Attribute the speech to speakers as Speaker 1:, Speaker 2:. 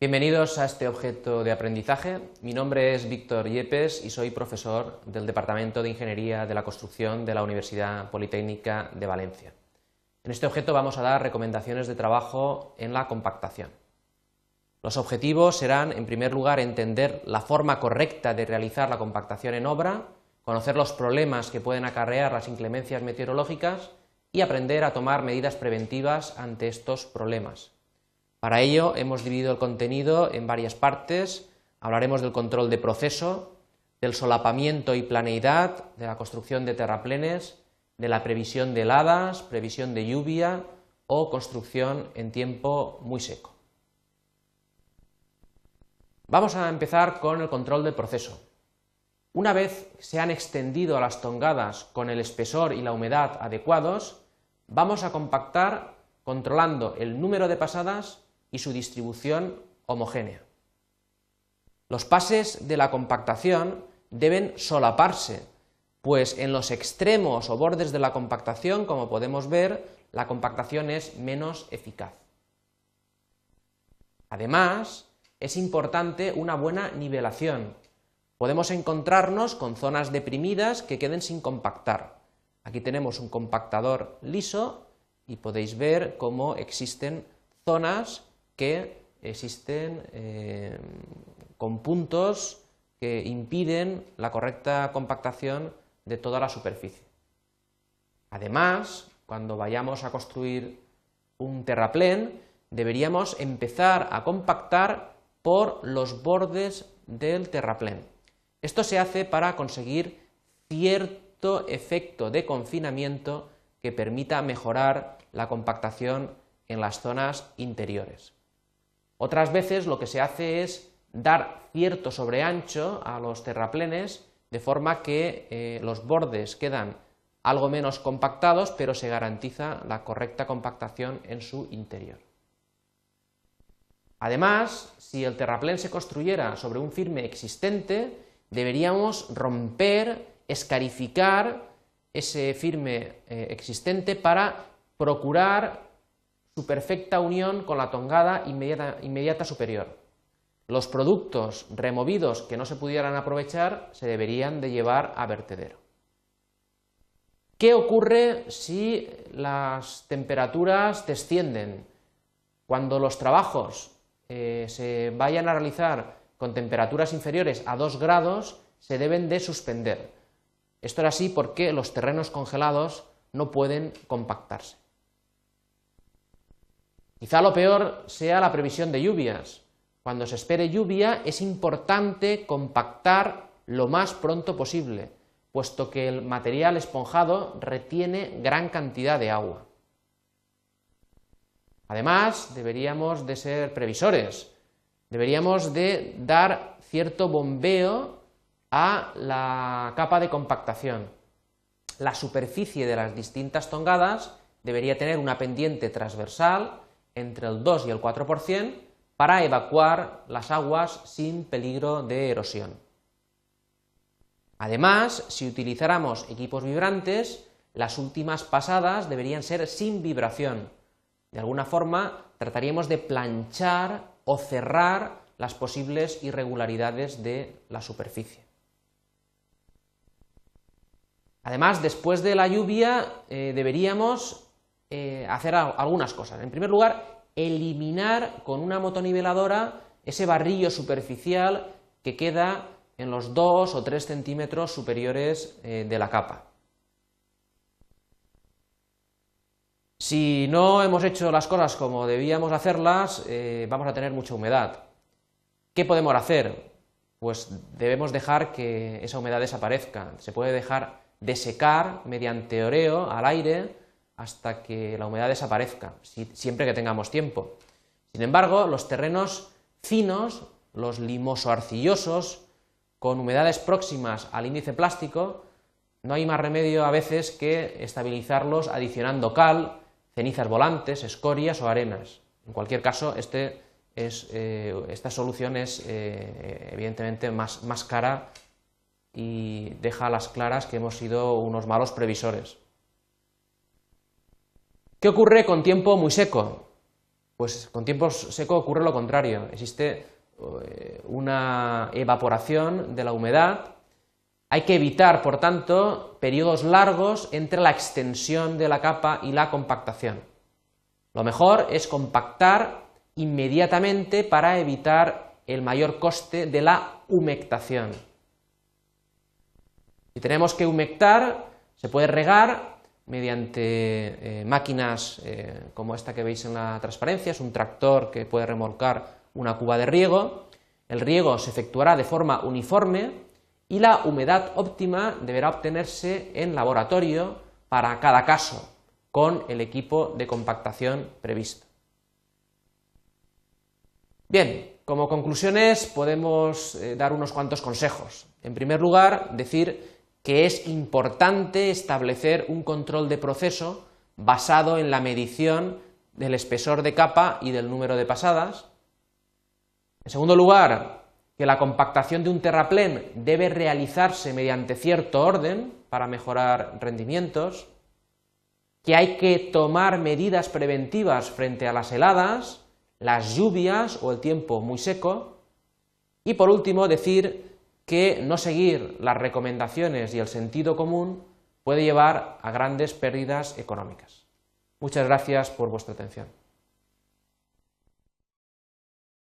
Speaker 1: Bienvenidos a este objeto de aprendizaje. Mi nombre es Víctor Yepes y soy profesor del Departamento de Ingeniería de la Construcción de la Universidad Politécnica de Valencia. En este objeto vamos a dar recomendaciones de trabajo en la compactación. Los objetivos serán, en primer lugar, entender la forma correcta de realizar la compactación en obra, conocer los problemas que pueden acarrear las inclemencias meteorológicas y aprender a tomar medidas preventivas ante estos problemas. Para ello hemos dividido el contenido en varias partes. Hablaremos del control de proceso, del solapamiento y planeidad, de la construcción de terraplenes, de la previsión de heladas, previsión de lluvia o construcción en tiempo muy seco. Vamos a empezar con el control del proceso. Una vez se han extendido las tongadas con el espesor y la humedad adecuados, vamos a compactar controlando el número de pasadas y su distribución homogénea. Los pases de la compactación deben solaparse, pues en los extremos o bordes de la compactación, como podemos ver, la compactación es menos eficaz. Además, es importante una buena nivelación. Podemos encontrarnos con zonas deprimidas que queden sin compactar. Aquí tenemos un compactador liso y podéis ver cómo existen zonas que existen eh, con puntos que impiden la correcta compactación de toda la superficie. Además, cuando vayamos a construir un terraplén, deberíamos empezar a compactar por los bordes del terraplén. Esto se hace para conseguir cierto efecto de confinamiento que permita mejorar la compactación en las zonas interiores. Otras veces lo que se hace es dar cierto sobreancho a los terraplenes de forma que eh, los bordes quedan algo menos compactados, pero se garantiza la correcta compactación en su interior. Además, si el terraplén se construyera sobre un firme existente, deberíamos romper, escarificar ese firme eh, existente para procurar su perfecta unión con la tongada inmediata, superior. Los productos removidos que no se pudieran aprovechar se deberían de llevar a vertedero. ¿Qué ocurre si las temperaturas descienden? Cuando los trabajos eh, se vayan a realizar con temperaturas inferiores a 2 grados, se deben de suspender. Esto era así porque los terrenos congelados no pueden compactarse. Quizá lo peor sea la previsión de lluvias. Cuando se espere lluvia es importante compactar lo más pronto posible, puesto que el material esponjado retiene gran cantidad de agua. Además, deberíamos de ser previsores, deberíamos de dar cierto bombeo a la capa de compactación. La superficie de las distintas tongadas debería tener una pendiente transversal entre el 2 y el 4% para evacuar las aguas sin peligro de erosión. Además, si utilizáramos equipos vibrantes, las últimas pasadas deberían ser sin vibración. De alguna forma, trataríamos de planchar o cerrar las posibles irregularidades de la superficie. Además, después de la lluvia, eh, deberíamos eh, hacer algunas cosas. En primer lugar, eliminar con una motoniveladora ese barrillo superficial que queda en los 2 o 3 centímetros superiores eh, de la capa. Si no hemos hecho las cosas como debíamos hacerlas, eh, vamos a tener mucha humedad. ¿Qué podemos hacer? Pues debemos dejar que esa humedad desaparezca. Se puede dejar de secar mediante oreo al aire hasta que la humedad desaparezca, siempre que tengamos tiempo. Sin embargo, los terrenos finos, los limoso-arcillosos, con humedades próximas al índice plástico, no hay más remedio a veces que estabilizarlos adicionando cal, cenizas volantes, escorias o arenas. En cualquier caso, este eh, esta solución es eh, evidentemente más, más cara y deja a las claras que hemos sido unos malos previsores. ¿Qué ocurre con tiempo muy seco? Pues con tiempo seco ocurre lo contrario, existe eh, una evaporación de la humedad. Hay que evitar, por tanto, periodos largos entre la extensión de la capa y la compactación. Lo mejor es compactar inmediatamente para evitar el mayor coste de la humectación. Si tenemos que humectar, se puede regar mediante eh, máquinas eh, como esta que veis en la transparencia, es un tractor que puede remolcar una cuba de riego. El riego se efectuará de forma uniforme y la humedad óptima deberá obtenerse en laboratorio para cada caso, con el equipo de compactación previsto. Bien, como conclusiones podemos eh, dar unos cuantos consejos. En primer lugar, decir que es importante establecer un control de proceso basado en la medición del espesor de capa y del número de pasadas. En segundo lugar, que la compactación de un terraplén debe realizarse mediante cierto orden para mejorar rendimientos, que hay que tomar medidas preventivas frente a las heladas, las lluvias o el tiempo muy seco, y por último decir que no seguir las recomendaciones y el sentido común puede llevar a grandes pérdidas económicas. Muchas gracias por vuestra atención.